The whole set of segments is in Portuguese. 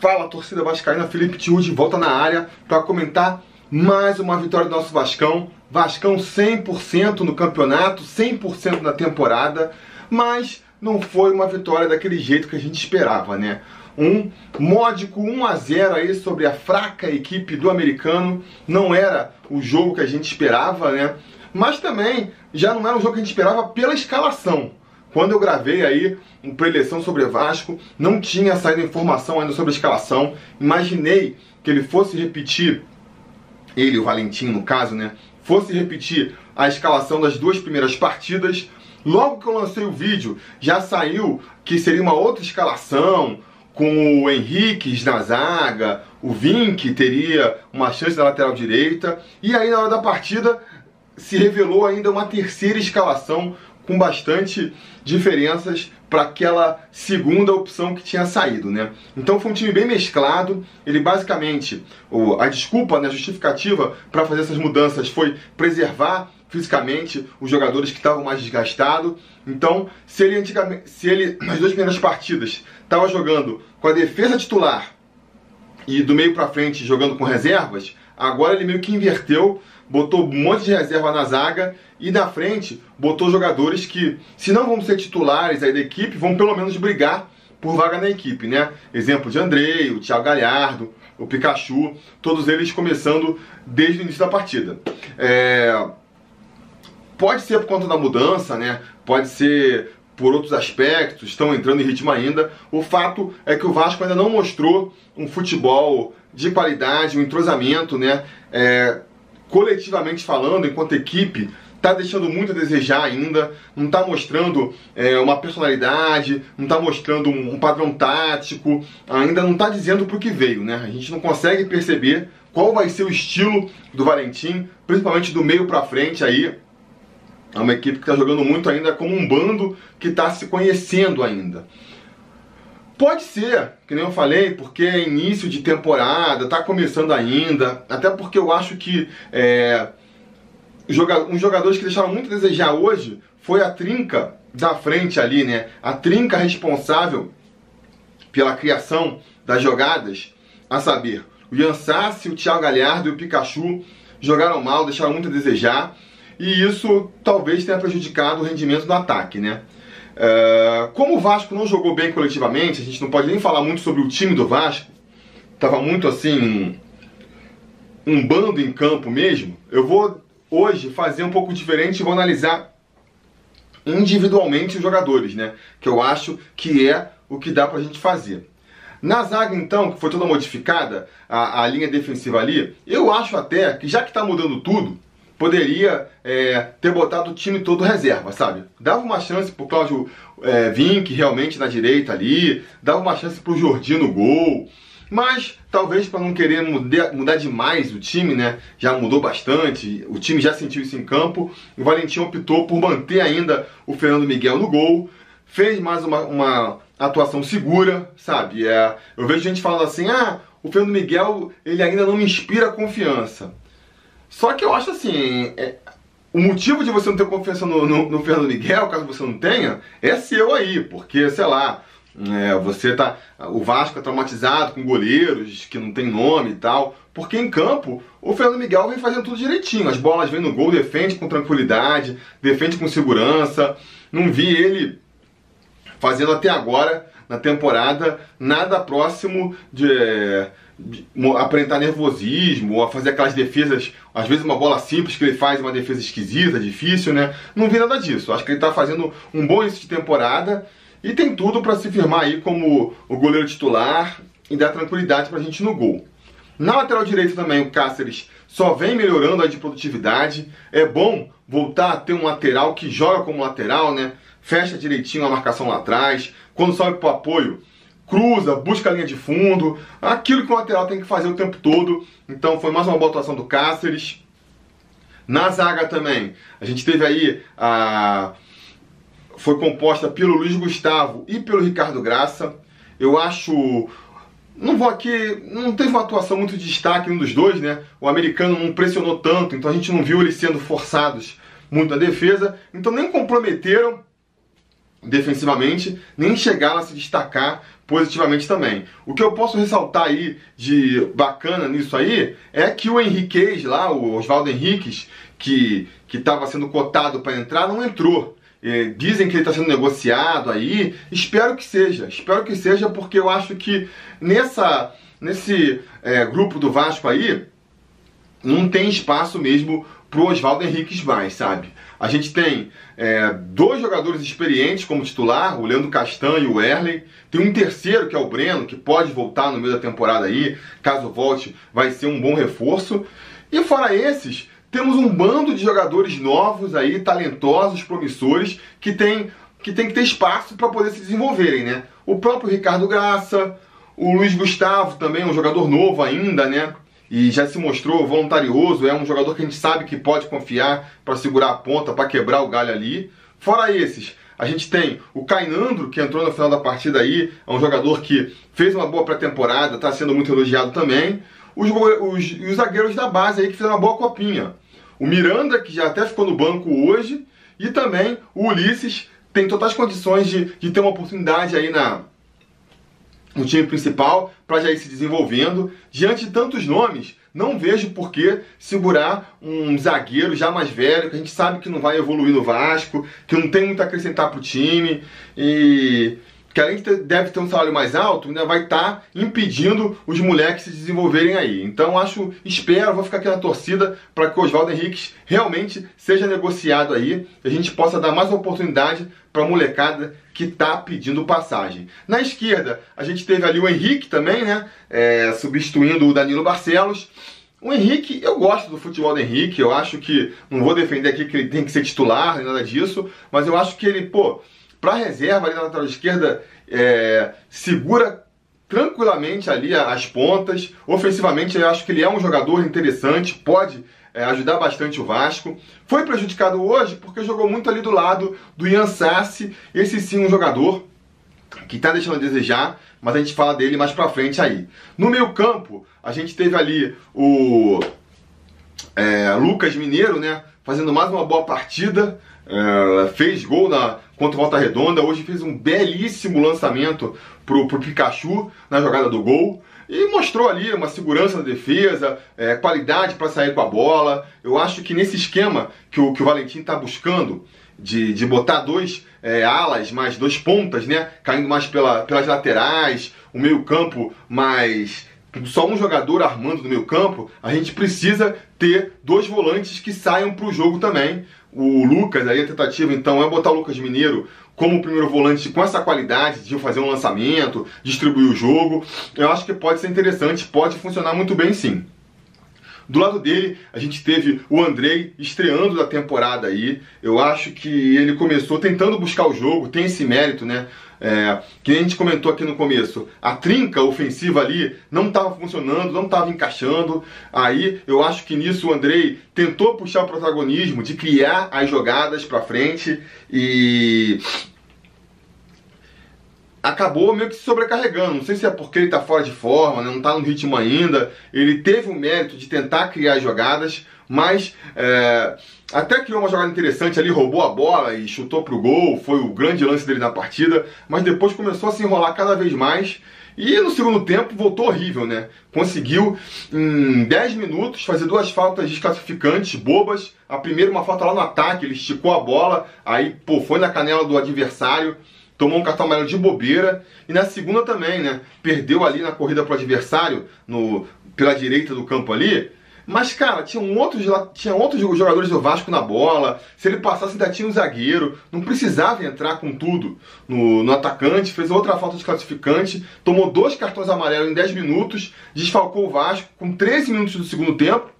Fala, torcida vascaína, Felipe Tiú de volta na área para comentar mais uma vitória do nosso Vascão. Vascão 100% no campeonato, 100% na temporada, mas não foi uma vitória daquele jeito que a gente esperava, né? Um módico 1 a 0 aí sobre a fraca equipe do americano. Não era o jogo que a gente esperava, né? Mas também já não era um jogo que a gente esperava pela escalação. Quando eu gravei aí um preleção sobre Vasco, não tinha saído informação ainda sobre a escalação. Imaginei que ele fosse repetir, ele, o Valentim no caso, né? Fosse repetir a escalação das duas primeiras partidas. Logo que eu lancei o vídeo, já saiu que seria uma outra escalação, com o Henrique na zaga, o Vink teria uma chance na lateral direita. E aí na hora da partida se revelou ainda uma terceira escalação com bastante diferenças para aquela segunda opção que tinha saído, né? Então foi um time bem mesclado. Ele basicamente, a desculpa, né, a justificativa para fazer essas mudanças foi preservar fisicamente os jogadores que estavam mais desgastados. Então, se ele antigamente, se ele nas duas primeiras partidas estava jogando com a defesa titular e do meio para frente jogando com reservas, agora ele meio que inverteu botou um monte de reserva na zaga e na frente botou jogadores que, se não vão ser titulares aí da equipe, vão pelo menos brigar por vaga na equipe, né? Exemplo de Andrei, o Thiago Galhardo, o Pikachu, todos eles começando desde o início da partida. É... Pode ser por conta da mudança, né? Pode ser por outros aspectos, estão entrando em ritmo ainda. O fato é que o Vasco ainda não mostrou um futebol de qualidade, um entrosamento, né? É coletivamente falando, enquanto equipe, está deixando muito a desejar ainda, não está mostrando é, uma personalidade, não está mostrando um, um, padrão tático, ainda não está dizendo para o que veio, né? A gente não consegue perceber qual vai ser o estilo do Valentim, principalmente do meio para frente aí. É uma equipe que está jogando muito ainda como um bando que está se conhecendo ainda. Pode ser, que nem eu falei, porque é início de temporada, tá começando ainda, até porque eu acho que é, uns jogadores que deixaram muito a desejar hoje foi a trinca da frente ali, né? A trinca responsável pela criação das jogadas, a saber, o Ian Sassi, o Thiago Galhardo e o Pikachu jogaram mal, deixaram muito a desejar, e isso talvez tenha prejudicado o rendimento do ataque, né? Uh, como o Vasco não jogou bem coletivamente, a gente não pode nem falar muito sobre o time do Vasco, estava muito assim, um, um bando em campo mesmo. Eu vou hoje fazer um pouco diferente e vou analisar individualmente os jogadores, né? Que eu acho que é o que dá pra gente fazer. Na zaga, então, que foi toda modificada, a, a linha defensiva ali, eu acho até que já que está mudando tudo, poderia é, ter botado o time todo reserva, sabe? Dava uma chance pro Cláudio é, Vink realmente na direita ali, dava uma chance pro Jordi no gol. Mas talvez para não querer mudar, mudar, demais o time, né? Já mudou bastante, o time já sentiu isso em campo. O Valentim optou por manter ainda o Fernando Miguel no gol. Fez mais uma, uma atuação segura, sabe? É, eu vejo gente falando assim: ah, o Fernando Miguel ele ainda não me inspira confiança. Só que eu acho assim, é, o motivo de você não ter confiança no, no, no, Fernando Miguel, caso você não tenha, é seu aí, porque, sei lá, é, você tá. O Vasco é traumatizado com goleiros que não tem nome e tal. Porque em campo, o Fernando Miguel vem fazendo tudo direitinho. As bolas vêm no gol, defende com tranquilidade, defende com segurança. Não vi ele fazendo até agora, na temporada, nada próximo de. É, aparentar nervosismo, ou a fazer aquelas defesas, às vezes uma bola simples que ele faz, uma defesa esquisita, difícil, né? Não vi nada disso. Acho que ele está fazendo um bom início de temporada e tem tudo para se firmar aí como o goleiro titular e dar tranquilidade para a gente no gol. Na lateral direita também o Cáceres só vem melhorando a de produtividade. É bom voltar a ter um lateral que joga como lateral, né? Fecha direitinho a marcação lá atrás. Quando sobe para apoio, cruza, busca a linha de fundo, aquilo que o lateral tem que fazer o tempo todo. Então foi mais uma boa atuação do Cáceres. Na zaga também, a gente teve aí a. Foi composta pelo Luiz Gustavo e pelo Ricardo Graça. Eu acho. Não vou aqui. Não teve uma atuação muito de destaque um dos dois, né? O americano não pressionou tanto, então a gente não viu eles sendo forçados muito na defesa. Então nem comprometeram defensivamente, nem chegaram a se destacar positivamente também. O que eu posso ressaltar aí de bacana nisso aí é que o Henriquez lá, o Oswaldo Henriques, que estava sendo cotado para entrar, não entrou. É, dizem que ele está sendo negociado aí. Espero que seja. Espero que seja porque eu acho que nessa, nesse é, grupo do Vasco aí não tem espaço mesmo pro Oswaldo Henriques mais, sabe? A gente tem é, dois jogadores experientes como titular, o Leandro Castanho e o Erley. Tem um terceiro, que é o Breno, que pode voltar no meio da temporada aí. Caso volte, vai ser um bom reforço. E fora esses, temos um bando de jogadores novos aí, talentosos, promissores, que tem que, tem que ter espaço para poder se desenvolverem, né? O próprio Ricardo Graça, o Luiz Gustavo também, um jogador novo ainda, né? E já se mostrou voluntarioso, é um jogador que a gente sabe que pode confiar para segurar a ponta, para quebrar o galho ali. Fora esses, a gente tem o Cainandro, que entrou no final da partida aí, é um jogador que fez uma boa pré-temporada, está sendo muito elogiado também os, os, os zagueiros da base aí que fizeram uma boa copinha. O Miranda, que já até ficou no banco hoje, e também o Ulisses tem totais condições de, de ter uma oportunidade aí na, no time principal para já ir se desenvolvendo. Diante de tantos nomes, não vejo por que segurar um zagueiro já mais velho, que a gente sabe que não vai evoluir no Vasco, que não tem muito a acrescentar para o time. E que além de ter, deve ter um salário mais alto, ainda vai estar tá impedindo os moleques se desenvolverem aí. Então acho, espero, vou ficar aqui na torcida para que o Oswaldo Henrique realmente seja negociado aí, e a gente possa dar mais oportunidade para a molecada que está pedindo passagem. Na esquerda, a gente teve ali o Henrique também, né? É, substituindo o Danilo Barcelos. O Henrique, eu gosto do futebol do Henrique, eu acho que, não vou defender aqui que ele tem que ser titular, nem nada disso, mas eu acho que ele, pô, para reserva ali na lateral esquerda, é, segura tranquilamente ali as pontas. Ofensivamente, eu acho que ele é um jogador interessante, pode é, ajudar bastante o Vasco. Foi prejudicado hoje porque jogou muito ali do lado do Ian Sassi, esse sim um jogador que está deixando a desejar, mas a gente fala dele mais pra frente aí. No meio campo, a gente teve ali o é, Lucas Mineiro, né, fazendo mais uma boa partida, é, fez gol na, contra o Volta Redonda, hoje fez um belíssimo lançamento pro, pro Pikachu na jogada do gol. E mostrou ali uma segurança na defesa, é, qualidade para sair com a bola. Eu acho que nesse esquema que o, que o Valentim está buscando, de, de botar dois é, alas, mais dois pontas, né? Caindo mais pela, pelas laterais, o meio-campo mais só um jogador armando no meio campo, a gente precisa ter dois volantes que saiam para o jogo também. O Lucas, aí a tentativa então é botar o Lucas Mineiro como primeiro volante com essa qualidade de fazer um lançamento, distribuir o jogo. Eu acho que pode ser interessante, pode funcionar muito bem sim. Do lado dele, a gente teve o Andrei estreando da temporada aí. Eu acho que ele começou tentando buscar o jogo, tem esse mérito, né? É, que a gente comentou aqui no começo, a trinca ofensiva ali não estava funcionando, não estava encaixando. Aí eu acho que nisso o Andrei tentou puxar o protagonismo de criar as jogadas para frente e acabou meio que se sobrecarregando. Não sei se é porque ele está fora de forma, né? não está no ritmo ainda. Ele teve o mérito de tentar criar jogadas, mas é, até criou uma jogada interessante ali, roubou a bola e chutou para o gol. Foi o grande lance dele na partida, mas depois começou a se enrolar cada vez mais. E no segundo tempo voltou horrível, né? Conseguiu em 10 minutos fazer duas faltas desclassificantes, bobas. A primeira, uma falta lá no ataque, ele esticou a bola, aí pô, foi na canela do adversário tomou um cartão amarelo de bobeira. E na segunda também, né? Perdeu ali na corrida pro adversário, no, pela direita do campo ali. Mas, cara, tinha, um outros, tinha outros jogadores do Vasco na bola. Se ele passasse, ainda tinha um zagueiro. Não precisava entrar com tudo no, no atacante. Fez outra falta de classificante. Tomou dois cartões amarelos em 10 minutos. Desfalcou o Vasco com 13 minutos do segundo tempo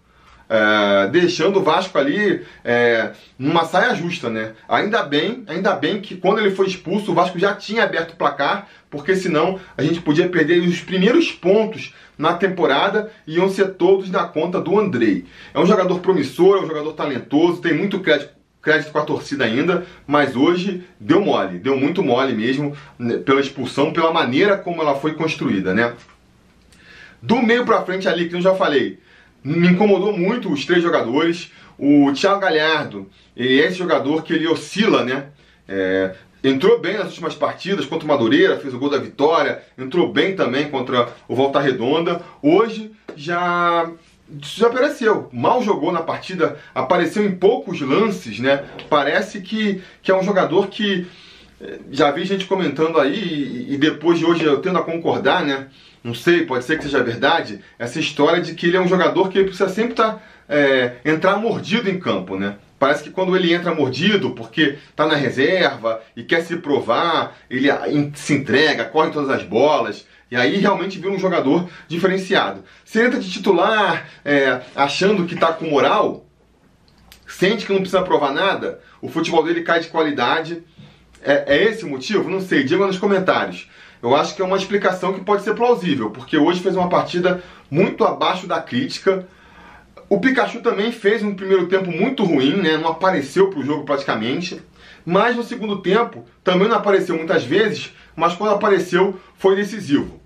é, deixando o Vasco ali é, numa saia justa, né? Ainda bem, ainda bem que quando ele foi expulso, o Vasco já tinha aberto o placar, porque senão a gente podia perder os primeiros pontos na temporada e iam ser todos na conta do Andrei. É um jogador promissor, é um jogador talentoso, tem muito crédito crédito com a torcida ainda, mas hoje deu mole, deu muito mole mesmo né, pela expulsão, pela maneira como ela foi construída, né? Do meio para frente ali, que eu já falei, me incomodou muito os três jogadores. O Thiago Galhardo, ele é esse jogador que ele oscila, né? É, entrou bem nas últimas partidas contra o Madureira, fez o gol da vitória, entrou bem também contra o Volta Redonda. Hoje já já apareceu, mal jogou na partida, apareceu em poucos lances, né? Parece que, que é um jogador que eh, já vi gente comentando aí e, e depois de hoje eu tendo a concordar, né? Não sei, pode ser que seja verdade, essa história de que ele é um jogador que precisa sempre tá, é, entrar mordido em campo, né? Parece que quando ele entra mordido, porque está na reserva e quer se provar, ele se entrega, corre todas as bolas. E aí realmente vira um jogador diferenciado. Se entra de titular, é, achando que está com moral, sente que não precisa provar nada, o futebol dele cai de qualidade. É, é esse o motivo? Não sei, diga nos comentários. Eu acho que é uma explicação que pode ser plausível, porque hoje fez uma partida muito abaixo da crítica o Pikachu também fez um primeiro tempo muito ruim, né? não apareceu para o jogo praticamente. Mas no segundo tempo também não apareceu muitas vezes, mas quando apareceu foi decisivo.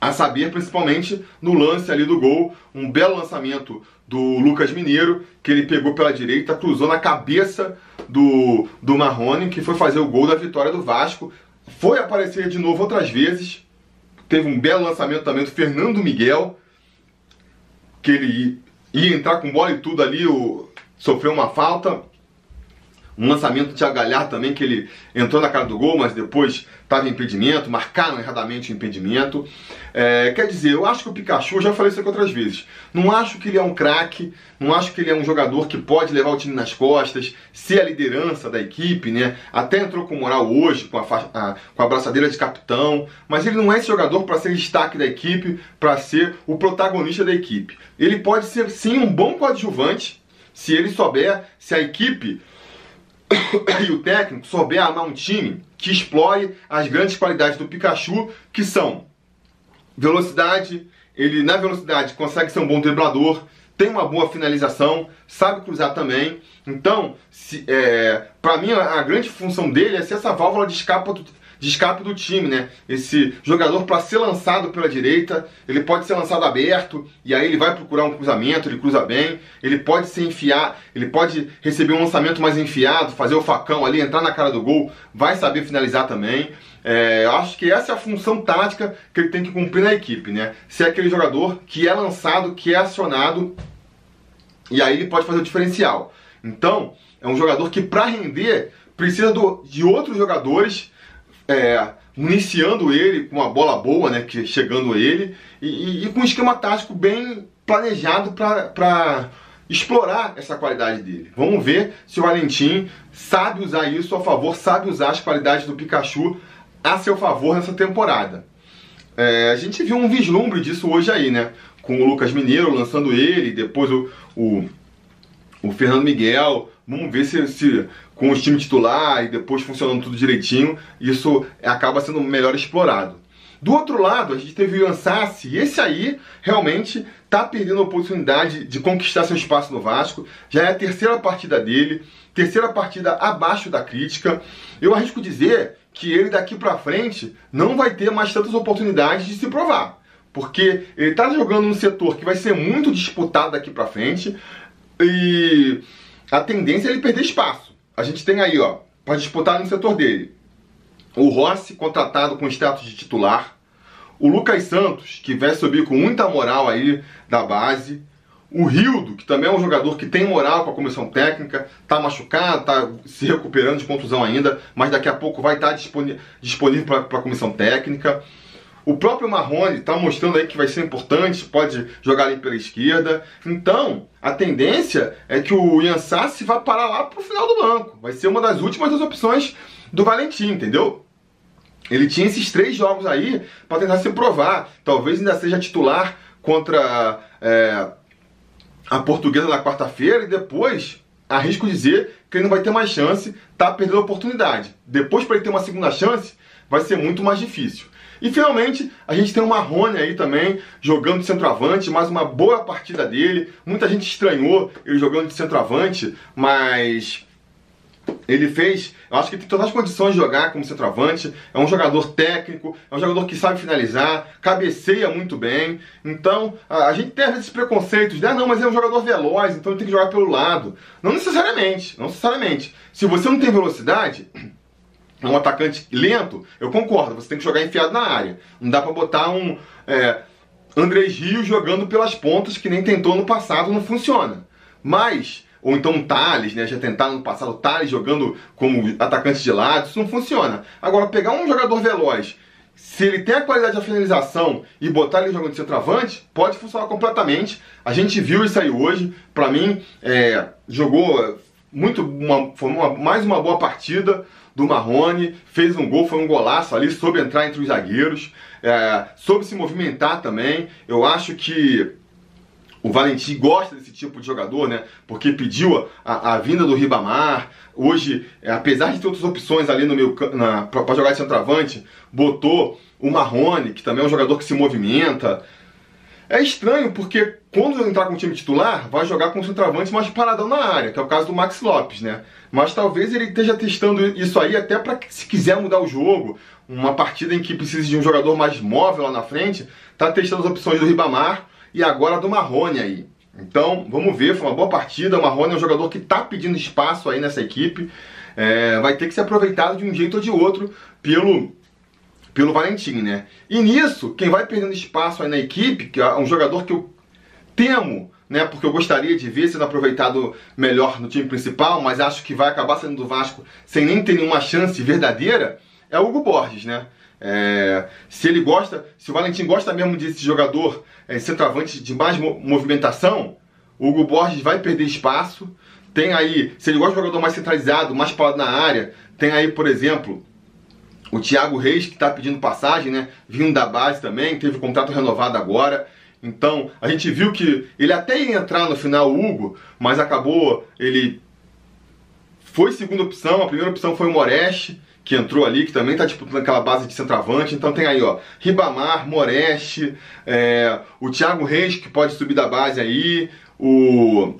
A saber, principalmente no lance ali do gol, um belo lançamento do Lucas Mineiro, que ele pegou pela direita, cruzou na cabeça do, do Marrone, que foi fazer o gol da vitória do Vasco. Foi aparecer de novo outras vezes. Teve um belo lançamento também do Fernando Miguel, que ele ia entrar com bola e tudo ali, o, sofreu uma falta. Um lançamento de Thiago Galhardo também, que ele entrou na cara do gol, mas depois estava em impedimento, marcaram erradamente o impedimento. É, quer dizer, eu acho que o Pikachu, já falei isso aqui outras vezes, não acho que ele é um craque, não acho que ele é um jogador que pode levar o time nas costas, ser a liderança da equipe, né? Até entrou com moral hoje, com a, a com a braçadeira de capitão, mas ele não é esse jogador para ser destaque da equipe, para ser o protagonista da equipe. Ele pode ser sim um bom coadjuvante, se ele souber, se a equipe e o técnico souber armar um time que explore as grandes qualidades do Pikachu, que são velocidade, ele na velocidade consegue ser um bom driblador, tem uma boa finalização, sabe cruzar também. Então, é, para mim, a, a, grande função dele é ser essa válvula de escape de escape do time, né? Esse jogador para ser lançado pela direita, ele pode ser lançado aberto e aí ele vai procurar um cruzamento, ele cruza bem, ele pode se enfiar, ele pode receber um lançamento mais enfiado, fazer o facão ali, entrar na cara do gol, vai saber finalizar também. É, eu acho que essa é a função tática que ele tem que cumprir na equipe, né? Ser aquele jogador que é lançado, que é acionado e aí ele pode fazer o diferencial. Então, é um jogador que para render precisa do, de outros jogadores é, municiando ele com uma bola boa, né, que chegando ele, e, e, e com um esquema tático bem planejado para explorar essa qualidade dele. Vamos ver se o Valentim sabe usar isso a favor, sabe usar as qualidades do Pikachu a seu favor nessa temporada. É, a gente viu um vislumbre disso hoje aí, né? Com o Lucas Mineiro lançando ele, depois o, o, o Fernando Miguel. Vamos ver se, se com o time titular e depois funcionando tudo direitinho, isso acaba sendo melhor explorado. Do outro lado, a gente teve o Ansassi, e esse aí realmente está perdendo a oportunidade de conquistar seu espaço no Vasco. Já é a terceira partida dele, terceira partida abaixo da crítica. Eu arrisco dizer que ele daqui para frente não vai ter mais tantas oportunidades de se provar. Porque ele está jogando num setor que vai ser muito disputado daqui para frente e a tendência é ele perder espaço. A gente tem aí, ó, para disputar no setor dele, o Rossi, contratado com status de titular, o Lucas Santos, que vai subir com muita moral aí da base, o Rildo, que também é um jogador que tem moral com a comissão técnica, tá machucado, tá se recuperando de contusão ainda, mas daqui a pouco vai estar disponível para a comissão técnica. O próprio Marrone está mostrando aí que vai ser importante, pode jogar ali pela esquerda. Então, a tendência é que o Ian Sassi vá parar lá pro final do banco. Vai ser uma das últimas das opções do Valentim, entendeu? Ele tinha esses três jogos aí para tentar se provar. Talvez ainda seja titular contra é, a portuguesa na quarta-feira e depois arrisco dizer que ele não vai ter mais chance, tá perdendo a oportunidade. Depois, para ele ter uma segunda chance, vai ser muito mais difícil. E finalmente, a gente tem o Marrone aí também, jogando de centroavante, mais uma boa partida dele. Muita gente estranhou ele jogando de centroavante, mas ele fez, eu acho que tem todas as condições de jogar como centroavante. É um jogador técnico, é um jogador que sabe finalizar, cabeceia muito bem. Então, a, a gente tem esses preconceitos, né? Não, mas é um jogador veloz, então ele tem que jogar pelo lado. Não necessariamente, não necessariamente. Se você não tem velocidade, um atacante lento, eu concordo, você tem que jogar enfiado na área. Não dá para botar um é, Rios jogando pelas pontas que nem tentou no passado, não funciona. Mas, ou então o Thales, né? Já tentaram no passado o Thales jogando como atacante de lado, isso não funciona. Agora, pegar um jogador veloz, se ele tem a qualidade da finalização e botar ele jogando de centroavante, pode funcionar completamente. A gente viu isso aí hoje. Para mim, é, jogou muito, uma, foi uma, mais uma boa partida do Marrone, fez um gol, foi um golaço ali, soube entrar entre os zagueiros, é, soube se movimentar também. Eu acho que o Valentim gosta desse tipo de jogador, né? Porque pediu a, a vinda do Ribamar. Hoje, é, apesar de ter outras opções ali no meio para jogar de centroavante, botou o Marrone, que também é um jogador que se movimenta. É estranho porque quando entrar com o time titular, vai jogar com o centroavante mais paradão na área, que é o caso do Max Lopes, né? Mas talvez ele esteja testando isso aí até para se quiser mudar o jogo, uma partida em que precisa de um jogador mais móvel lá na frente, tá testando as opções do Ribamar e agora do Marrone aí. Então, vamos ver, foi uma boa partida. O Marrone é um jogador que está pedindo espaço aí nessa equipe. É, vai ter que ser aproveitado de um jeito ou de outro pelo pelo Valentim, né? E nisso, quem vai perdendo espaço aí na equipe, que é um jogador que eu temo, né? Porque eu gostaria de ver sendo aproveitado melhor no time principal, mas acho que vai acabar saindo do Vasco sem nem ter nenhuma chance verdadeira, é o Hugo Borges, né? É, se ele gosta, se o Valentim gosta mesmo desse jogador é, centroavante de mais movimentação, o Hugo Borges vai perder espaço. Tem aí, se ele gosta de jogador mais centralizado, mais parado na área, tem aí, por exemplo, o Thiago Reis, que está pedindo passagem, né? Vindo da base também, teve contrato renovado agora. Então, a gente viu que ele até ia entrar no final, o Hugo, mas acabou, ele foi segunda opção, a primeira opção foi o Moreste, que entrou ali, que também está disputando aquela base de centroavante. Então tem aí, ó, Ribamar, Moreste, é, o Thiago Reis, que pode subir da base aí, o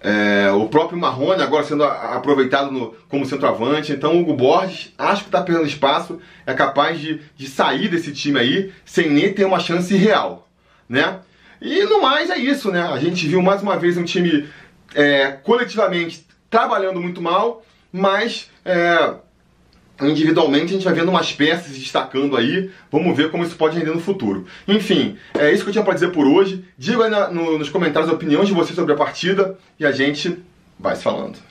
é, o próprio Marrone agora sendo aproveitado no, como centroavante. Então o Hugo Borges, acho que está perdendo espaço, é capaz de, de sair desse time aí sem nem ter uma chance real, né? E no mais é isso, né? A gente viu mais uma vez um time é, coletivamente trabalhando muito mal, mas é, individualmente a gente vai vendo umas peças se destacando aí. Vamos ver como isso pode render no futuro. Enfim, é isso que eu tinha para dizer por hoje. Diga aí na, no, nos comentários a opinião de vocês sobre a partida e a gente vai falando.